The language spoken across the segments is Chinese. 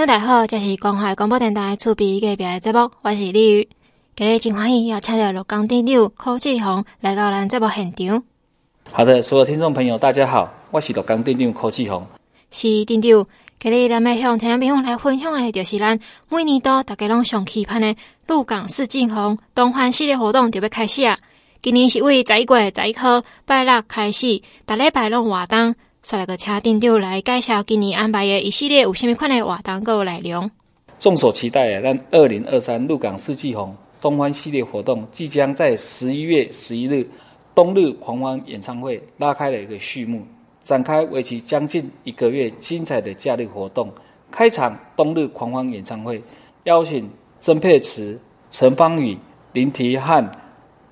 友大家好，这是关怀广播电台厝边隔壁的节目，我是李宇。今日真欢喜要请到鹿港店长柯志宏来到咱节目现场。好的，所有听众朋友，大家好，我是陆港店长柯志宏。是店长，今日咱要向听众朋友来分享的，就是咱每年都大家拢上期盼的鹿港四进红东欢系列活动就要开始啊！今年是为十一月十一号拜六开始，逐礼拜拢活动。说来个车店长来介绍今年安排的一系列有虾米款的活动个内容。众所期待啊，咱二零二三鹿港四季红东欢系列活动即将在十一月十一日东日狂欢演唱会拉开了一个序幕，展开为期将近一个月精彩的假日活动。开场冬日狂欢演唱会，邀请曾沛慈、陈芳语、林提汉、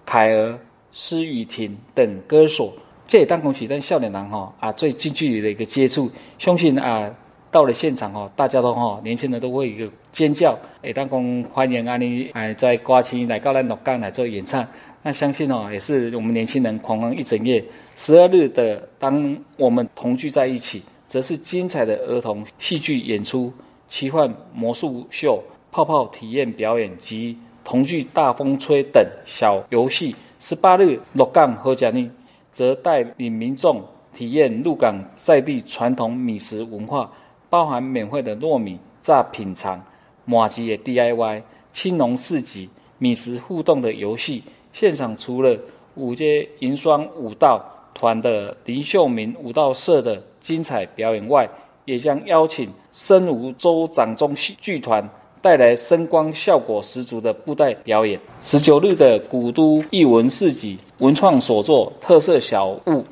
凯儿、施雨婷等歌手。这也当恭喜咱少年郎哈啊最近距离的一个接触，相信啊到了现场哈，大家都哈年轻人都会一个尖叫，也当恭欢迎啊你哎在歌星来到咱鹿港来做演唱，那相信哦也是我们年轻人狂欢一整夜。十二日的当我们同聚在一起，则是精彩的儿童戏剧演出、奇幻魔术秀、泡泡体验表演及童剧大风吹等小游戏。十八日鹿港好食呢。则带领民众体验鹿港在地传统米食文化，包含免费的糯米炸品尝、麻糬的 DIY、青龙市集、米食互动的游戏。现场除了五街银双舞蹈团的林秀明舞蹈社的精彩表演外，也将邀请生吴州掌中戏剧团带来声光效果十足的布袋表演。十九日的古都艺文市集。文创所作特色小物、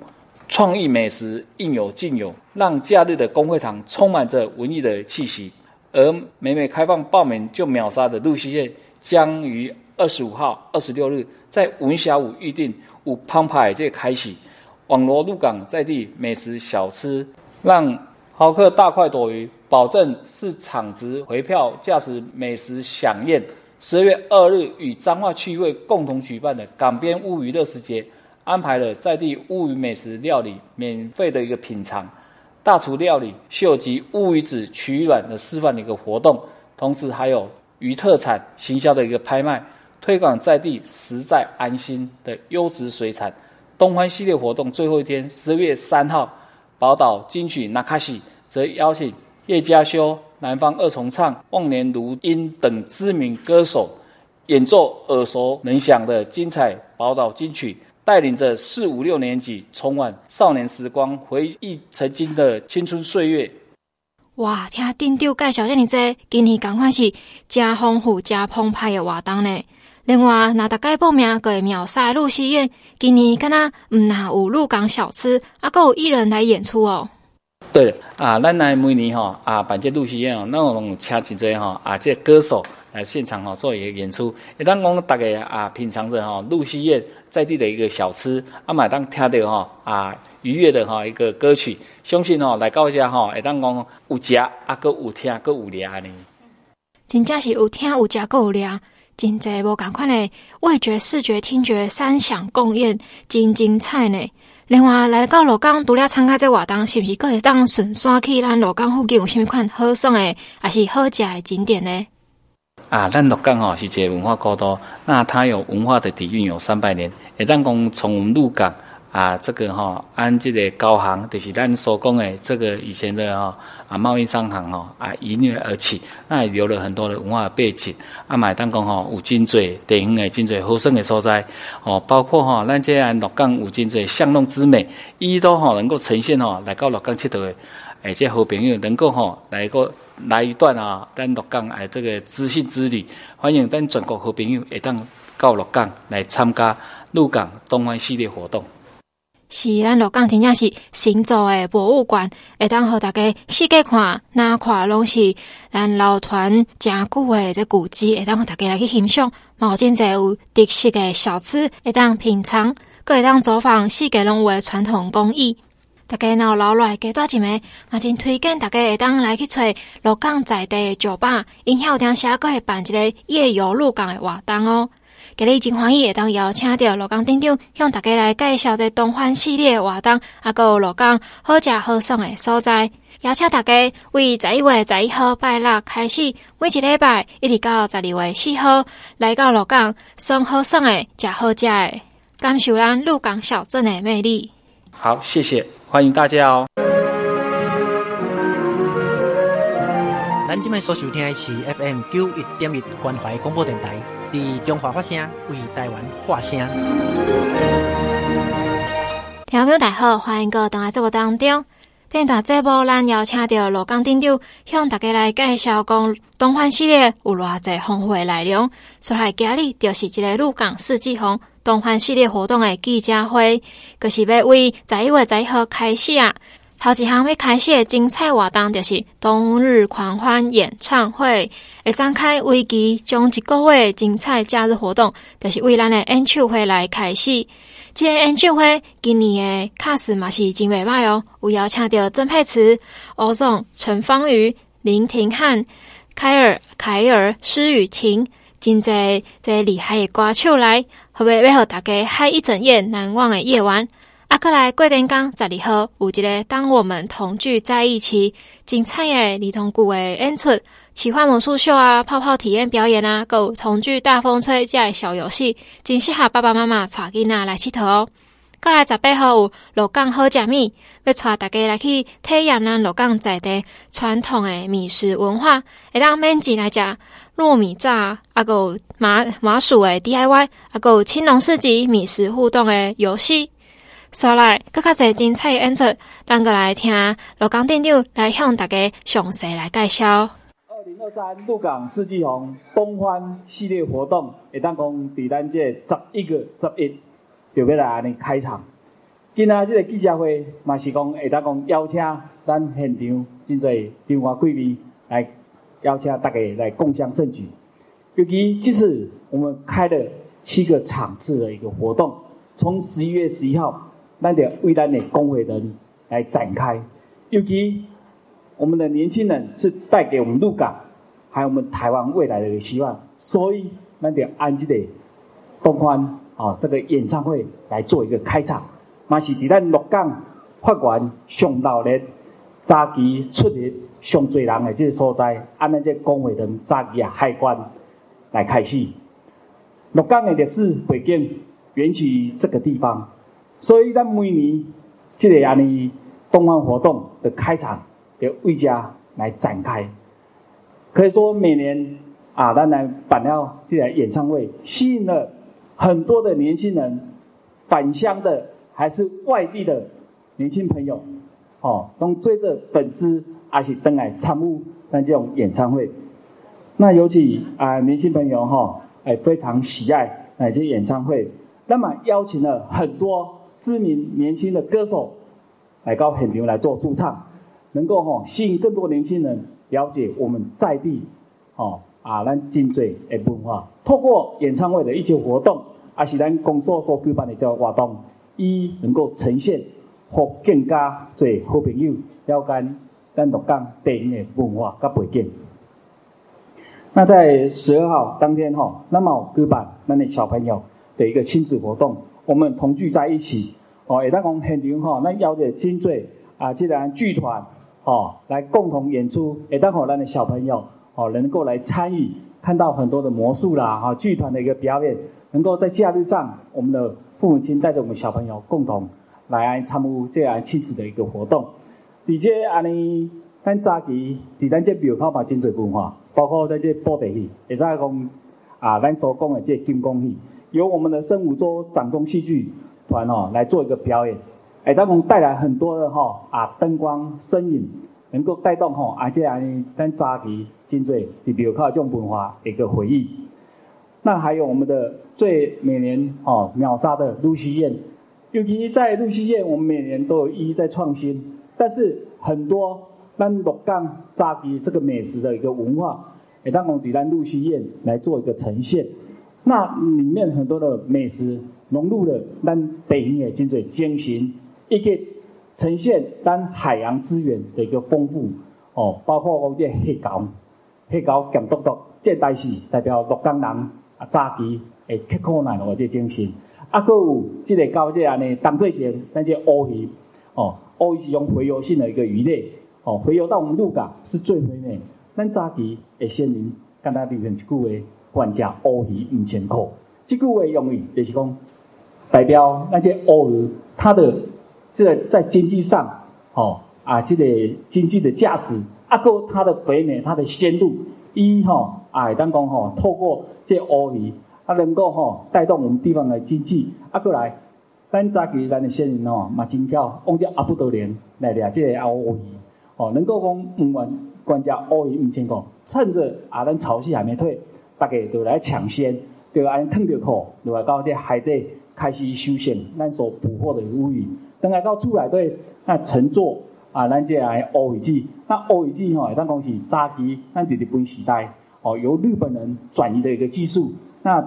创意美食应有尽有，让假日的公会堂充满着文艺的气息。而每每开放报名就秒杀的鹿戏院，将于二十五号、二十六日在文霞午预定五澎湃这开启，网罗鹿港在地美食小吃，让豪客大快朵颐，保证是场值回票价值美食饗宴。十二月二日，与彰化区议会共同举办的港边乌鱼乐食节，安排了在地乌鱼美食料理免费的一个品尝，大厨料理秀及乌鱼子取卵的示范的一个活动，同时还有鱼特产行销的一个拍卖，推广在地实在安心的优质水产。东欢系列活动最后一天，十二月三号，宝岛金曲那卡西则邀请叶佳修。南方二重唱、忘年如音等知名歌手演奏耳熟能详的精彩宝岛金曲，带领着四五六年级重返少年时光，回忆曾经的青春岁月。哇，听店长介绍这么多，今年赶快是真丰富、真澎湃的活动呢。另外，那大概报名个秒杀鹿戏院，今年敢若唔那有鹿港小吃，啊，够有艺人来演出哦。对啊，咱来每年吼啊办这露西宴哦，那我们请几个吼啊这歌手来现场吼做一个演出，也当我们大家啊品尝着吼露西宴在地的一个小吃，啊嘛当听到吼啊愉悦的哈一个歌曲，相信哈来到这哈，会当讲有食啊，搁有听，搁有俩呢。真正是有听有食搁有俩，真济无共款诶味觉、视觉、听觉三享共宴，真精彩呢。另外来到鹿港，除了参加这活动，是毋是可会当顺山去咱鹿港附近有啥物款好耍诶，还是好食诶景点呢？啊，咱鹿港哦是一个文化古都，那它有文化的底蕴有三百年，会当讲从鹿港。啊，这个哈、按这个高行，就是咱所讲的这个以前的哈啊贸易商行哈啊一跃而起，那也留了很多的文化背景。啊，买当讲哈有真济地方的真济好耍的所在，哦，包括吼咱这样鹿港有真济巷弄之美，伊都哈能够呈现哈来到鹿港佚佗的，哎，这好朋友能够吼来个来一段啊，咱鹿港哎这个知性之旅，欢迎咱全国好朋友会当到鹿港来参加鹿港东欢系列活动。是咱鹿港真正是行走的博物馆，会当互大家细个看，哪看拢是咱老团真久的这古迹，会当互大家来去欣赏。毛真济有特色的小吃，会当品尝，搁会当走访细个拢有的传统工艺。大家若留落来加大一枚，嘛真推荐大家会当来去找鹿港在地的酒吧，因遐有当时搁会办一个夜游鹿港的活动哦。今日真欢喜会当邀请到鹿港店长，向大家来介绍这东欢系列活动，啊，搁有鹿港好食好耍的所在。邀请大家为十一月十一号拜六开始，每一礼拜一直到十二月四号来到鹿港，爽好耍的，食好食的，感受咱鹿港小镇的魅力。好，谢谢，欢迎大家哦。咱今麦所收听的是 FM 九一点一关怀广播电台，伫中华发声，为台湾发声。听众朋友大家好，欢迎各位来节目当中。电台节目咱邀请到鹿港镇长，向大家来介绍讲东欢系列有偌济丰富的内容。所以今日就是一个鹿港四季红东欢系列活动的记者会，就是要为十一月十一号开始啊。头一项要开始的精彩活动，就是冬日狂欢演唱会，会展开为期将一个月精彩假日活动，就是为咱的演唱会来开始。这个演唱会今年的卡司嘛是真袂歹哦，有邀请到曾沛慈、欧总、陈芳语、林廷汉、凯尔、凯尔、施雨婷，真侪侪厉害的歌手来，会不会要互大家嗨一整夜难忘的夜晚？阿克来过电岗十二号有一个当我们同聚在一起，精彩的儿童剧的演出、奇幻魔术秀啊、泡泡体验表演啊，还有同聚大风吹这小游戏，真适合爸爸妈妈带囡仔来佚佗哦。过来十八号有鹿港好食米，要带大家来去体验咱鹿港在地传统的米食文化，会当免钱来食糯米炸，阿个麻麻薯的 DIY，阿个青龙市集米食互动的游戏。说来，更加侪精彩演出，咱个来听鹿港镇长来向大家详细来介绍。二零二三鹿港四季红东欢系列活动，会当讲伫咱这十一月十一就要来安尼开场。今仔这个记者会嘛是讲会当讲邀请咱现场真侪中华贵宾来邀请大家来共享盛举。尤其这次我们开了七个场次的一个活动，从十一月十一号。咱得为咱的工会人来展开，尤其我们的年轻人是带给我们鹿港，还有我们台湾未来的希望，所以咱得按这个东欢啊这个演唱会来做一个开场，嘛是伫咱鹿港发源上闹热、早期出入上济人的这个所在，按咱这工会人早期啊海关来开始，鹿港的历史背景源起于这个地方。所以，咱每年这个安尼动漫活动的开场，就为家来展开。可以说，每年啊，咱来办了这个演唱会，吸引了很多的年轻人，返乡的还是外地的年轻朋友，哦，都追着粉丝，而且登来参悟咱这种演唱会。那尤其啊，年轻朋友哈，哎，非常喜爱哎这演唱会，那么邀请了很多。知名年轻的歌手来到现场来做驻唱，能够吼吸引更多年轻人了解我们在地哦啊咱真济的文化。透过演唱会的一些活动，还是咱公所所举办的这个活动，伊能够呈现，和更加侪好朋友了解咱鹿港地方的文化甲背景。那在十二号当天吼，那么举办咱的小朋友的一个亲子活动。我们同聚在一起，哦，也当讲现场吼，咱邀着真济啊，这样剧团，哦，来共同演出，也当好咱的小朋友，哦，能够来参与，看到很多的魔术啦，哈，剧团的一个表演，能够在假日上，我们的父母亲带着我们小朋友共同来参与这样亲子的一个活动。而且安尼，咱早期伫咱这庙口嘛真济文化，包括在这布袋戏，也在讲啊，咱所讲的这金光戏。由我们的生武周掌中戏剧团哦来做一个表演，哎，他们带来很多的哈啊灯光、声影，能够带动哈啊这样咱早期真济比比较这种文化一个回忆。那还有我们的最每年哦秒杀的露西宴，尤其在露西宴，我们每年都有一一在创新，但是很多咱鹿港扎皮这个美食的一个文化，哎，他们在咱露西宴来做一个呈现。那里面很多的美食融入了咱地方的真济精神，一个呈现咱海洋资源的一个丰富哦，包括我这黑胶、黑胶咸笃笃，这代是代表鹿港人啊早期诶刻苦耐劳这精神。啊，搁有这个交这样呢，当做前咱这乌鱼哦，乌鱼是用洄游性的一个鱼类哦，回游到我们鹿港是最肥美。咱早期诶先人跟他里面一句话，管价乌鱼五千块。这句话用意就是讲，代表那些乌鱼，它的这个在经济上，哦啊，这个经济的价值，啊个它的肥美，它的鲜度，一吼啊，当讲吼，透过这乌鱼，它能够吼带动我们地方的经济，啊过来，咱早期咱的先人吼嘛真巧，往这阿布多连来掠这个乌鱼，哦，能够讲五万管价乌鱼五千块，趁着啊咱潮汐还没退，大家就来抢先。就安吞着口，就来到这海底开始修缮咱所捕获的乌鱼。等来到出来对，那乘坐啊，咱这来乌鱼季，那乌鱼季吼，咱讲是早期咱伫日本时代哦，由日本人转移的一个技术。那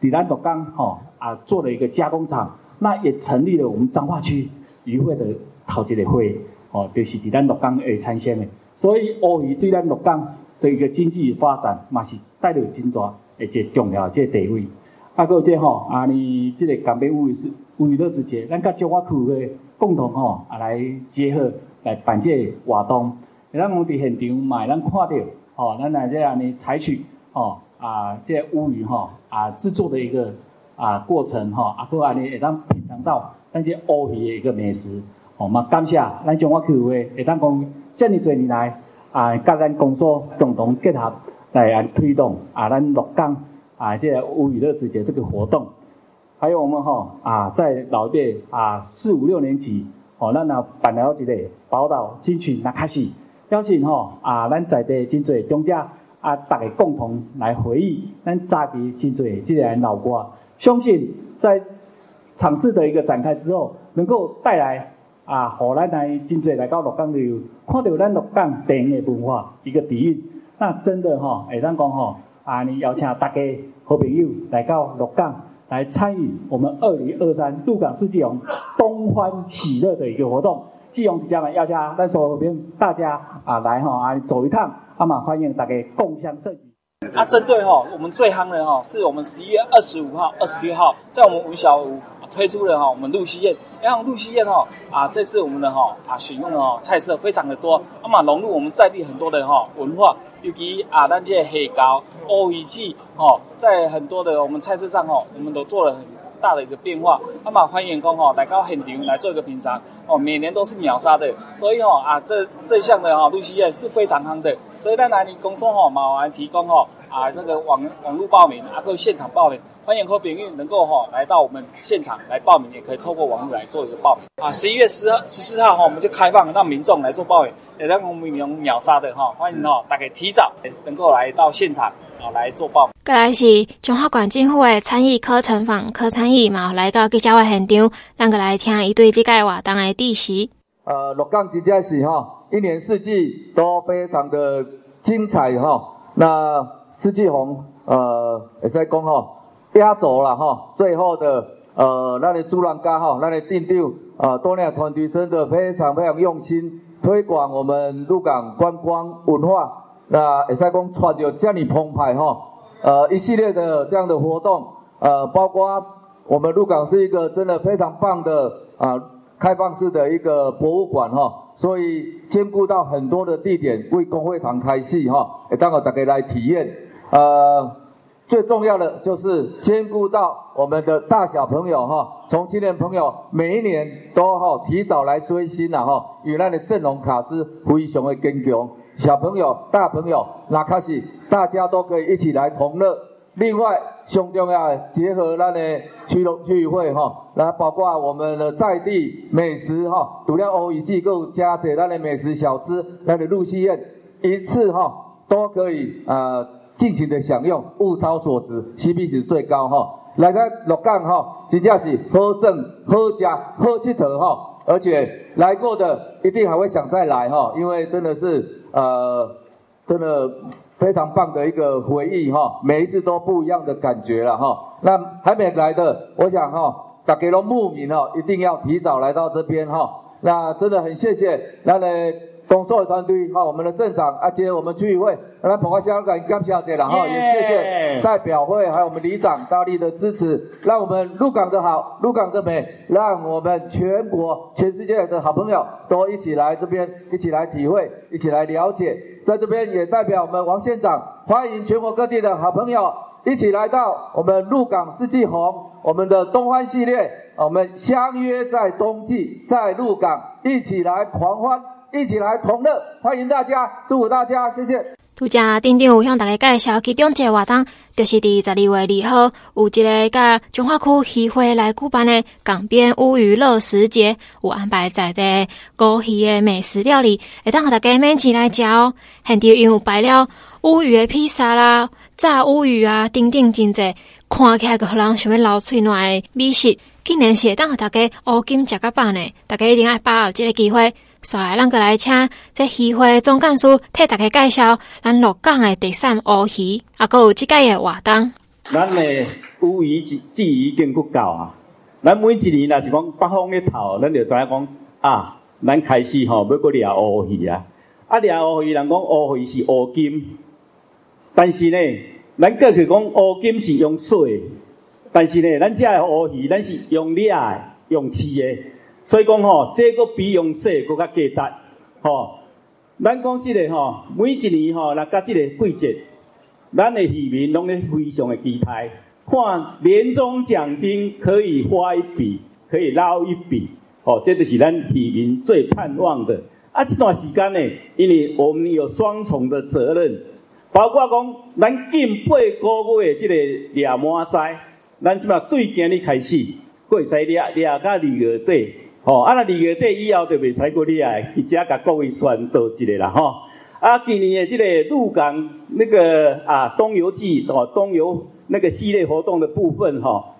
伫咱鹿港吼啊，做了一个加工厂，那也成立了我们彰化区渔会的头一个会哦，就是伫咱鹿港会产生的。所以乌鱼对咱鹿港的一个经济发展，嘛是带了真大。而且重要这个地位，啊，搁有这吼，啊，你即个港北乌鱼是乌鱼乐时节，咱甲中华区诶共同吼啊来结合来办这个活动，咱我们伫现场嘛，咱看到吼，咱来这样呢采取吼啊，这个乌鱼吼啊制作的一个啊过程吼，啊，搁安尼会当品尝到咱这乌鱼的一个美食，吼嘛感谢咱中华区诶会当讲这么侪年来啊，甲咱公所共同结合。来，推动啊，咱鹿港啊，这个乌鱼乐时节这个活动，还有我们吼啊，在老一辈啊，四五六年级哦，咱啊办了一个宝岛金曲那开始邀请吼啊，咱在地真济中家啊，大家共同来回忆咱早期真济这个老歌，相信在场次的一个展开之后，能够带来啊，互咱来真侪来到鹿港旅游，看到咱鹿港电影的文化一个底蕴。那真的哈，会当讲哈，啊，你邀请大家好朋友来到鹿港来参与我们二零二三鹿港四季红东欢喜乐的一个活动。季红即将来邀请咱所有大家啊来哈啊走一趟，那么欢迎大家共享盛举。啊，针对哈我们最夯的哈，是我们十一月二十五号、二十六号在我们五小推出了哈，我们露西宴。然后露西宴哈啊，这次我们的哈啊选用的哈菜色非常的多，那么融入我们在地很多的哈文化。尤其啊，咱这黑膏、乌鱼记哦，在很多的我们菜色上，哈，我们都做了很大的一个变化。那么欢迎公吼来到现场来做一个品尝，哦，每年都是秒杀的，所以吼啊，这这项的哈鹿溪宴是非常夯的。所以在哪里公司吼，马上提供吼啊，这个网网络报名，啊，够现场报名。欢迎和朋友能够哈来到我们现场来报名，也可以透过网络来做一个报名啊。十一月十二十四号哈，我们就开放让民众来做报名，也让我们用秒杀的哈，欢迎哦大家提早能够来到现场啊来做报名。过来是中华管政府的参与课程坊，科参与嘛来到记者会现场，咱个来听一对即个活动的历史。呃，鹿港真正是哈，一年四季都非常的精彩哈。那四季红呃也在讲哈。压轴了哈，最后的呃，那里主人家哈，那里店长呃，多年团队真的非常非常用心推广我们鹿港观光文化。那也在讲穿着这样澎湃哈，呃，一系列的这样的活动，呃，包括我们鹿港是一个真的非常棒的啊、开放式的一个博物馆哈，所以兼顾到很多的地点为公会堂开戏哈，也刚好大家来体验呃。最重要的就是兼顾到我们的大小朋友哈，从青年朋友每一年都哈提早来追星了哈，与那的阵容卡司非常的坚强，小朋友、大朋友那开始大家都可以一起来同乐。另外，最重要的结合那的区区议会哈，来包括我们的在地美食哈，除了欧语机构加这那的美食小吃，那的鹿溪宴一次哈都可以呃。尽情的享用，物超所值，CP 值最高哈！来个六港哈，真正是好胜、好家、好佚佗哈！而且来过的一定还会想再来哈，因为真的是呃，真的非常棒的一个回忆哈，每一次都不一样的感觉了哈。那还没来的，我想哈，大家都慕名哈，一定要提早来到这边哈。那真的很谢谢，那来。工作的团队哈，我们的镇长啊，接我们居委会来捧花香感感谢然后也谢谢代表会还有我们里长大力的支持，让我们鹿港的好，鹿港的美，让我们全国全世界的好朋友都一起来这边，一起来体会，一起来了解，在这边也代表我们王县长，欢迎全国各地的好朋友一起来到我们鹿港四季红，我们的东欢系列，我们相约在冬季，在鹿港一起来狂欢。一起来同乐，欢迎大家，祝福大家，谢谢。拄则顶顶有向大家介绍其中一个活动，就是伫十二月二号有一个甲中华区渔会来举办的港边乌鱼乐食节，有安排在地高鱼的美食料理，会当互大家免钱来食哦。现场有摆了乌鱼的披萨啦、炸乌鱼啊，等等真济，看起来个互人想要流喙暖的美食，竟然是会当互大家乌金食个饱呢。大家一定要把握这个机会。所以，咱个来请这渔会总干事替大家介绍咱鹿港的特产乌鱼，啊，搁有即届的活动。咱的乌鱼季季已经够够啊！咱每一年若是讲北方的头，咱就知影讲啊，咱开始吼要搁掠乌鱼啊！啊，掠乌鱼，人讲乌鱼是乌金，但是呢，咱过去讲乌金是用水，但是呢，咱这的乌鱼，咱是用掠的，用刺的。所以讲吼，这个比用说搁较价值吼。咱讲实个吼，每一年吼，若甲这个季节，咱的渔民拢咧非常的期待，看年终奖金可以花一笔，可以捞一笔，吼，这就是咱渔民最盼望的。啊，这段时间呢，因为我们有双重的责任，包括讲咱近八个月这个掠满载，咱即马对今日开始，佫会使掠掠到二月底。哦，啊，那二月底以后就袂使过你来，伊只甲各位宣导一个啦，吼。啊，今年的这个鹿港那个啊东游季哦，东游那个系列活动的部分哈，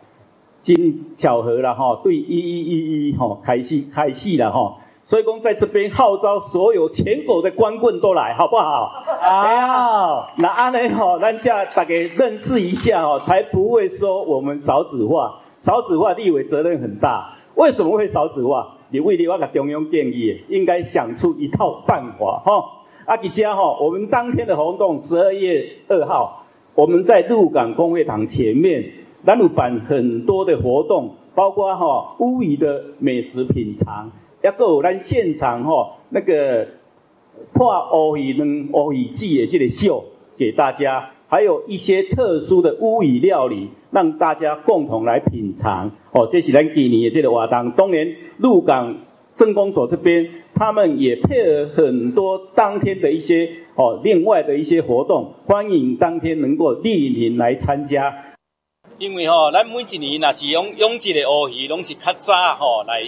真巧合了哈，对一一一一吼开始开始了哈，所以讲在这边号召所有全国的光棍都来，好不好？好。那安尼吼，咱家大家认识一下哦，才不会说我们少子化，少子化立委责任很大。为什么会少子化？你为了我个中央建议，应该想出一套办法哈。阿吉家哈，我们当天的活动十二月二号，我们在鹿港公会堂前面，咱有办很多的活动，包括哈乌鱼的美食品尝，也够有咱现场哈那个破乌鱼卵乌鱼季的这个秀给大家。还有一些特殊的乌鱼料理，让大家共同来品尝。哦，这是咱今年的这个活动。当年鹿港镇公所这边，他们也配合很多当天的一些哦，另外的一些活动，欢迎当天能够莅临来参加。因为吼、哦，咱每一年若是用用这个乌鱼，拢是较早吼来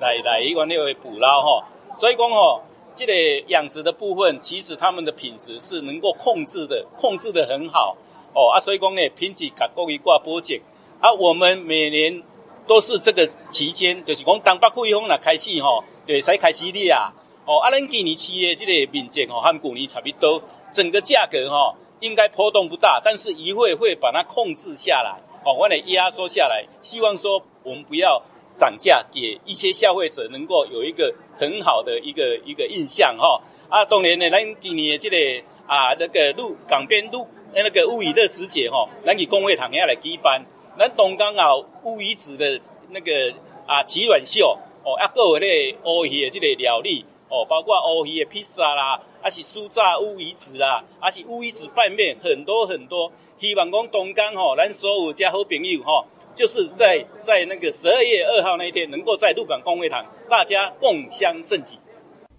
来来迄个那个捕捞吼，所以讲吼。这个养殖的部分，其实他们的品质是能够控制的，控制得很好哦啊，所以讲呢，品质甲各位挂保证啊。我们每年都是这个期间，就是讲东北季风来开始吼，就才开始掠啊。哦，啊，咱今年饲的这个面积吼，和旧年差不多，整个价格吼应该波动不大，但是一会会把它控制下来，哦，我来压缩下来，希望说我们不要。涨价给一些消费者能够有一个很好的一个一个印象哈啊，当然呢，咱今年的这个啊那个路港边路那个乌鱼的时节哈，咱去工会堂下来举办，咱东港啊乌鱼子的那个啊鳍卵秀哦，啊各有咧乌鱼的这个料理哦，包括乌鱼的披萨啦，还是酥炸乌鱼子啦，还是乌鱼子拌面，很多很多，希望讲东港吼，咱所有家好朋友吼。就是在在那个十二月二号那一天，能够在鹿港公会堂，大家共襄盛举。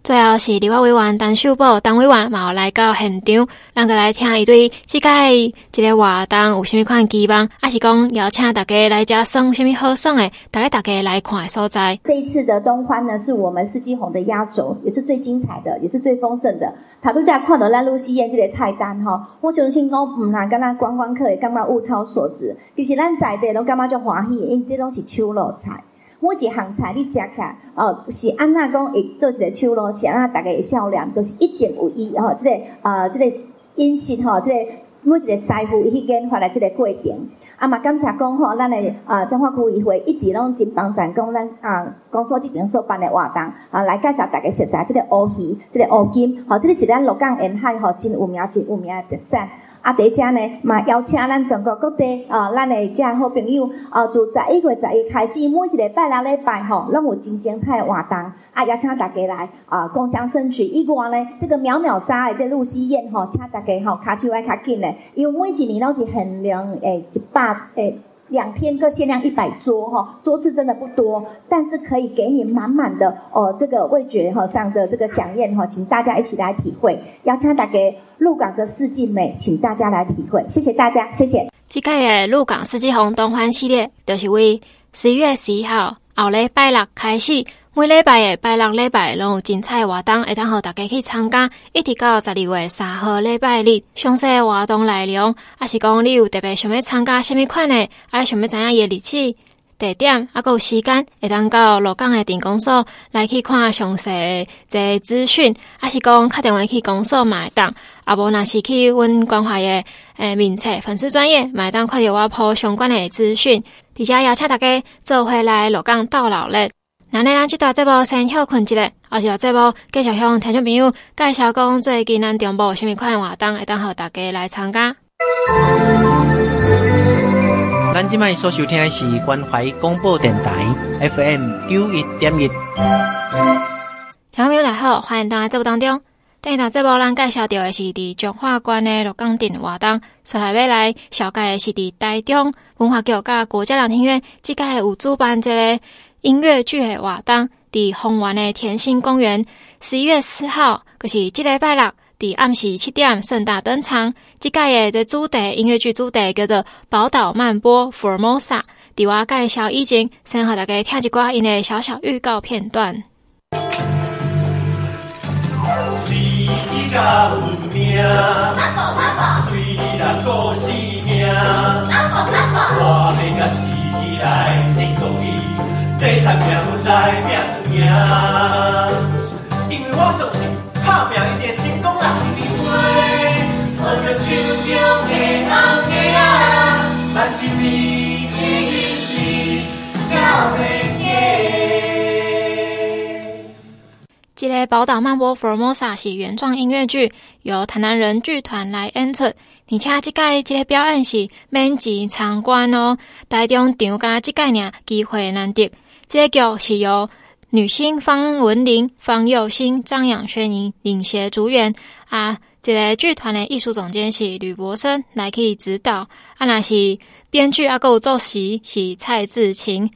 最后是立法委员陈秀宝，陈委员嘛来到现场，让个来听一对这个这个活动有虾米款期望，还是讲邀请大家来家耍虾米好耍的，带来大家来看的所在。这一次的东欢呢，是我们四季红的压轴，也是最精彩的，也是最丰盛的。他都在看到咱露西燕这个菜单哈，我相信讲唔难，跟咱观光客也感觉物超所值。其实咱在地都感觉就欢喜，因为这拢是手路菜。每一项菜你食起来，哦，是安那讲会做一个手路，是安那大家会销量，就是一点五一哦，这个呃，这个饮食吼，这个每一个师傅伊去研发来即个过程。啊嘛，感谢讲吼，咱诶啊中华区议会一直拢真帮咱讲咱啊公所这边所办诶活动，啊来介绍大家熟悉即个乌鱼，即个乌金，吼，即个是咱鹿港沿海吼真有名、真有名诶特产。啊，第一只呢嘛邀请咱全国各地啊，咱诶遮好朋友啊，自十一月十一开始，每一个拜六礼拜吼，拢有真精彩诶活动，啊邀请大家来啊共享盛举。以外呢，这个秒秒杀的这露西宴吼，请大家吼卡手爱较紧诶，因为每一年拢是限量诶一百诶。两天各限量一百桌哈，桌次真的不多，但是可以给你满满的哦，这个味觉哈上的这个饗宴哈，请大家一起来体会。邀请大家鹿港的四季美，请大家来体会，谢谢大家，谢谢。这个的鹿港四季红东欢系列，就是为十一月十一号后礼拜六开始。每礼拜的拜六礼拜拢有精彩活动，会当互大家去参加，一直到十二月三号礼拜日。详细活动内容，还是讲你有特别想要参加什么款的，还是想要知影伊的日子、地点，还有时间，会当到鹿港的镇公所来去看详细的资讯，还是讲打电话去公所买单，啊无若是去阮关怀的诶名册粉丝专页买单，看着我铺相关的资讯，而且邀请大家做回来鹿港逗留日。那呢，咱即段节目先休困一下，而且节目继续向听众朋友介绍讲最近咱中部有什么款活动，会当和大家来参加。咱即卖所收听的是关怀广播电台 FM 九一点一。听众朋友大家好，欢迎大家在节目当中。第一段节目咱介绍到的是伫彰化县的鹿港镇活动，所来要来小介的是伫台中文化局甲国家两厅院，即个有主办这个。音乐剧的活动，伫丰原的甜心公园，十一月四号，就是这礼拜六，伫暗时七点盛大登场。这届的主题音乐剧主题叫做《宝岛漫波 Formosa》。伫我介绍以前，先和大家听一寡因的小小预告片段。拼输赢，因为我相信打拼一定成功啊！一定会，我着手中的头家啊，万金米一是小妹姐。这个《宝岛漫波 Formosa》是原创音乐剧，由台南人剧团来演出。而且这届这个表演是免钱参观哦，台中场敢这届呢机会难得。这个剧是由女星方文琳、方佑兴、张养轩领领衔主演啊。这个剧团的艺术总监是吕博生来去指导，啊，那是编剧啊，有作词是蔡志勤。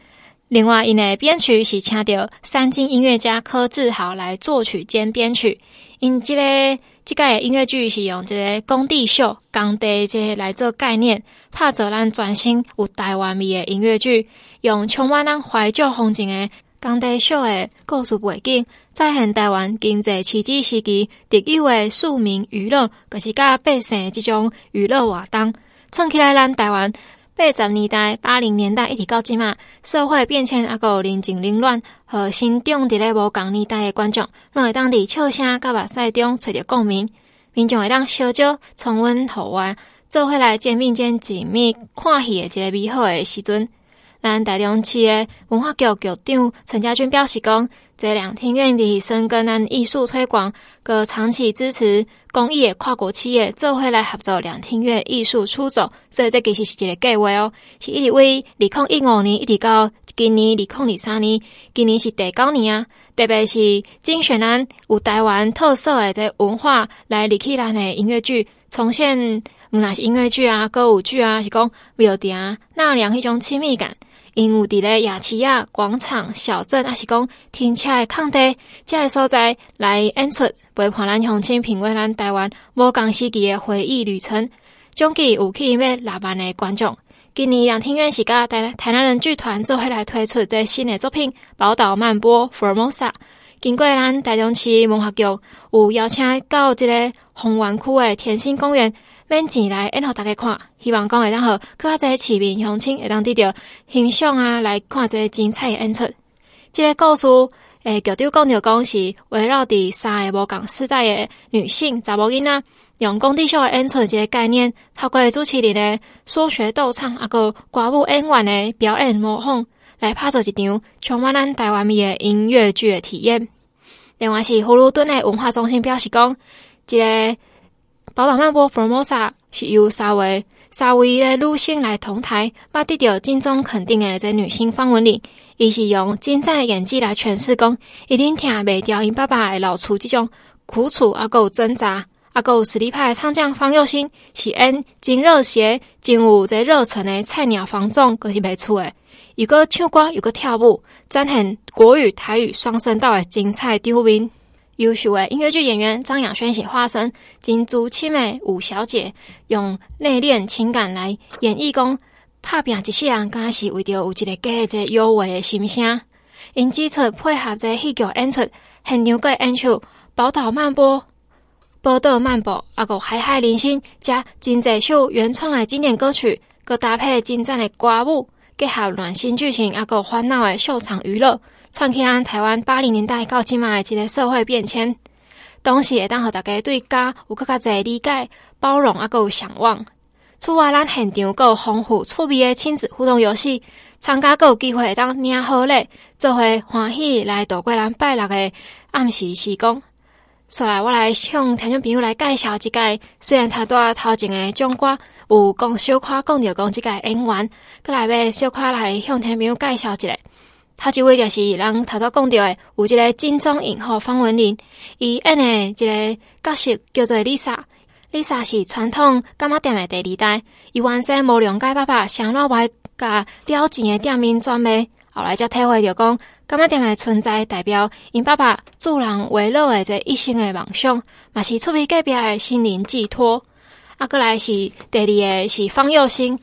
另外，因的编曲是请到三金音乐家柯志豪来作曲兼编曲。因这个这届音乐剧是用一个工地秀、工地这些来做概念，拍做咱全新有台湾味的音乐剧。用充满咱怀旧风情的工地秀的故事背景，再现台湾经济奇迹时期特有的庶民娱乐，就是甲百姓的这种娱乐活动，创起来咱台湾八十年代、八零年代一直到今嘛，社会变迁啊个人情冷暖和心中伫咧无共年代的观众，拢会当伫笑声甲目屎中找着共鸣，民众会当小酒重温好玩，做伙来肩并肩紧密看戏的一个美好的时阵。咱台中市的文化局局长陈家军表示讲，这两厅院伫深耕咱艺术推广，搁长期支持公益的跨国企业，做伙来合作两厅院艺术出走，所以这其实是一个计划哦，是一直为二零一五年一直到今年二零二三年，今年是第九年啊，特别是精选咱有台湾特色的这文化来立起咱的音乐剧，重现毋那是音乐剧啊、歌舞剧啊，是讲庙埕啊，那样一种亲密感。因有伫咧夜市啊、广场、小镇，还是讲停车的空地，即个所在来演出，陪伴咱乡亲品味咱台湾无共时期的回忆旅程。总计有去约六万的观众。今年两厅院是甲台台南人剧团做伙来推出这新的作品《宝岛漫波 Formosa》。经过咱台中市文化局有邀请到即个丰原区的甜心公园。免钱来演互大家看，希望讲会当好，更加济市民乡亲会当得到欣赏啊，来看这个精彩的演出。这个故事，诶，局长讲着讲是围绕伫三个无共时代的女性查某囡仔，用工地秀的演出即个概念，透过主持人诶说学逗唱，啊个歌舞演员诶表演模仿，来拍造一场充满咱台湾味的音乐剧的体验。另外是葫芦墩的文化中心表示讲，即个宝岛漫步 Formosa 是由三位三位的女性来同台，把得到金钟肯定的这女性方文琳，伊是用精湛的演技来诠释讲，一定听袂掉因爸爸会露出这种苦楚啊够挣扎。啊，够实力派的唱将方佑兴是演真热血、真有这热忱的菜鸟房总，阁是袂错诶。有个唱歌，有个跳舞，展现国语、台语双声道的精彩场面。优秀的音乐剧演员张雅轩是化身金珠青梅五小姐，用内敛情感来演绎讲，拍拼一世人，敢是为着有一个家这幽微的心声。因指出配合这戏剧演出，现场个演出宝岛漫步。宝岛漫步，啊个海海人生，加真济首原创的经典歌曲，佮搭配精湛的歌舞，结合暖心剧情，啊个欢闹的秀场娱乐，串起咱台湾八零年代到今嘛的一个社会变迁，同时会当互大家对家有更加侪理解、包容，啊有向往。此外，咱现场佮有丰富趣味的亲子互动游戏，参加佮有机会当领好礼，做伙欢喜来度过咱快乐的暗时时光。所以来，我来向听众朋友来介绍这个。虽然他在头前的讲歌有讲小可讲着讲这个演员，搁来要小可来向听众朋友介绍一下。他这位就是咱头头讲着的，有一个金钟影后方文琳，伊演的一个角色叫做 Lisa，Lisa 是传统柑仔店的第二代，伊原生无谅解爸爸上老外甲了钱的店面专卖，后来才体会着讲。柑仔店的存在代表因爸爸助人为乐的这一生的梦想，嘛是厝边隔壁的心灵寄托。啊，过来是第二个是方佑兴，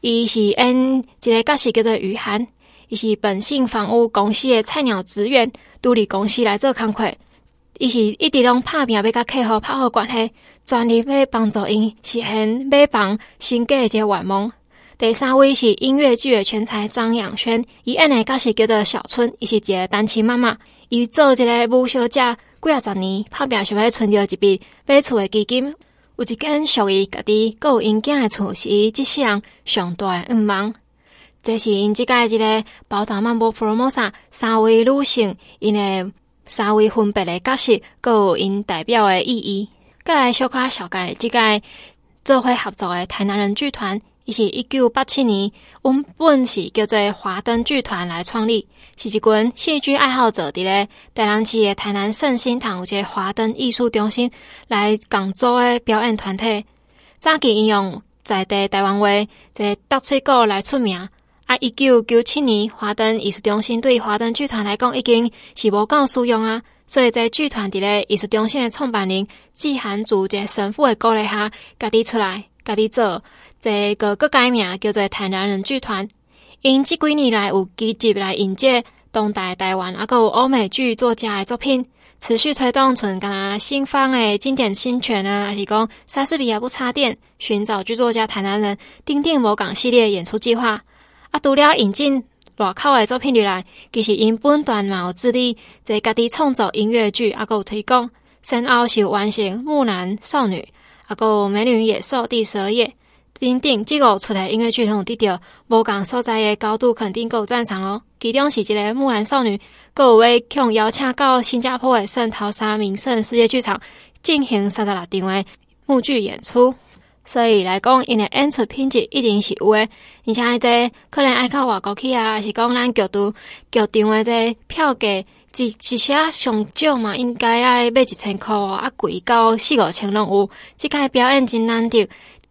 伊是演一个角色叫做于涵，伊是本信房屋公司的菜鸟职员，独立公司来做工作，伊是一直拢拍拼要甲客户拍好关系，全力要帮助因实现买房新家的这个愿望。第三位是音乐剧的全才张养轩，伊演的角色叫做小春，伊是一个单亲妈妈，伊做一个母小姐几啊十年，拍拼想要存着一笔买厝的基金，有一间属于家己，阁有因囝的厝，是伊这世人上大的愿望。这是因这届一个宝岛漫步 promosa 三位女性，因的三位分别的角色，各有因代表的意义。再来小可小介，这个做伙合作的台南人剧团。伊是一九八七年，原本是叫做华灯剧团来创立，是一群戏剧爱好者伫咧台南市的台南圣心堂有一个华灯艺术中心来共组的表演团体。早期应用在地台湾话，在搭喙鼓来出名。一九九七年华灯艺术中心对华灯剧团来讲已经是无够使用啊，所以在剧团伫咧艺术中心的创办人季寒竹这神父的鼓励下，家己出来，家己做。这个个改名叫做台南人剧团，因这几年来有积极来引介当代台湾啊，还有欧美剧作家的作品，持续推动像干新方的经典新泉啊，还是讲莎士比亚不插电，寻找剧作家台南人丁丁某港系列演出计划啊，除了引进外口的作品里来，其实因本团嘛有致力在家己创作音乐剧啊，还有推广，先后是完成木兰少女啊，还有美女野兽第十二页。丁丁这个出台音乐剧，同得到无共所在的高度肯定，够赞赏哦。其中是一个木兰少女，够为向邀请到新加坡的圣淘沙名胜世界剧场进行三十六场的木剧演出。所以来讲，因诶演出品质一定是有诶。而且这可能爱靠外国去啊，还是讲咱剧都剧场诶这票价，一一些上少嘛，应该爱买一千块啊，贵到四五千拢有。即个表演真难得。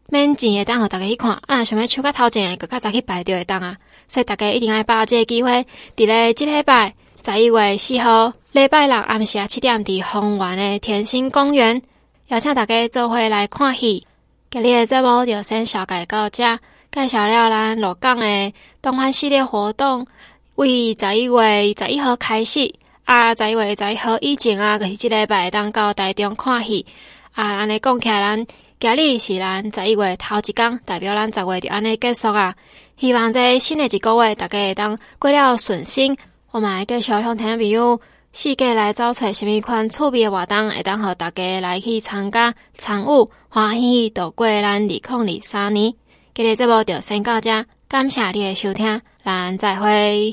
免钱诶，当互大家去看，啊，想要抢个头前的，搁较早去排队的当啊，所以大家一定爱把握这个机会。伫咧即礼拜十一月四号礼拜六暗时啊七点，伫丰原诶甜心公园，邀请大家做伙来看戏。今日的节目就先小介到这，介绍了咱鹿港的东欢系列活动，为十一月十一号开始，啊，十一月十一号以前啊，就是即礼拜当到台中看戏，啊，安尼讲起来咱。今日是咱十一月头一天，代表咱十月就安尼结束啊！希望在新的一个月，大家会当过了顺心。我们继续向听朋友世界来找找什么款趣味的活动，会当和大家来去参加参与，欢喜度过咱二零二三年。今日节目就先到这，感谢你的收听，咱再会。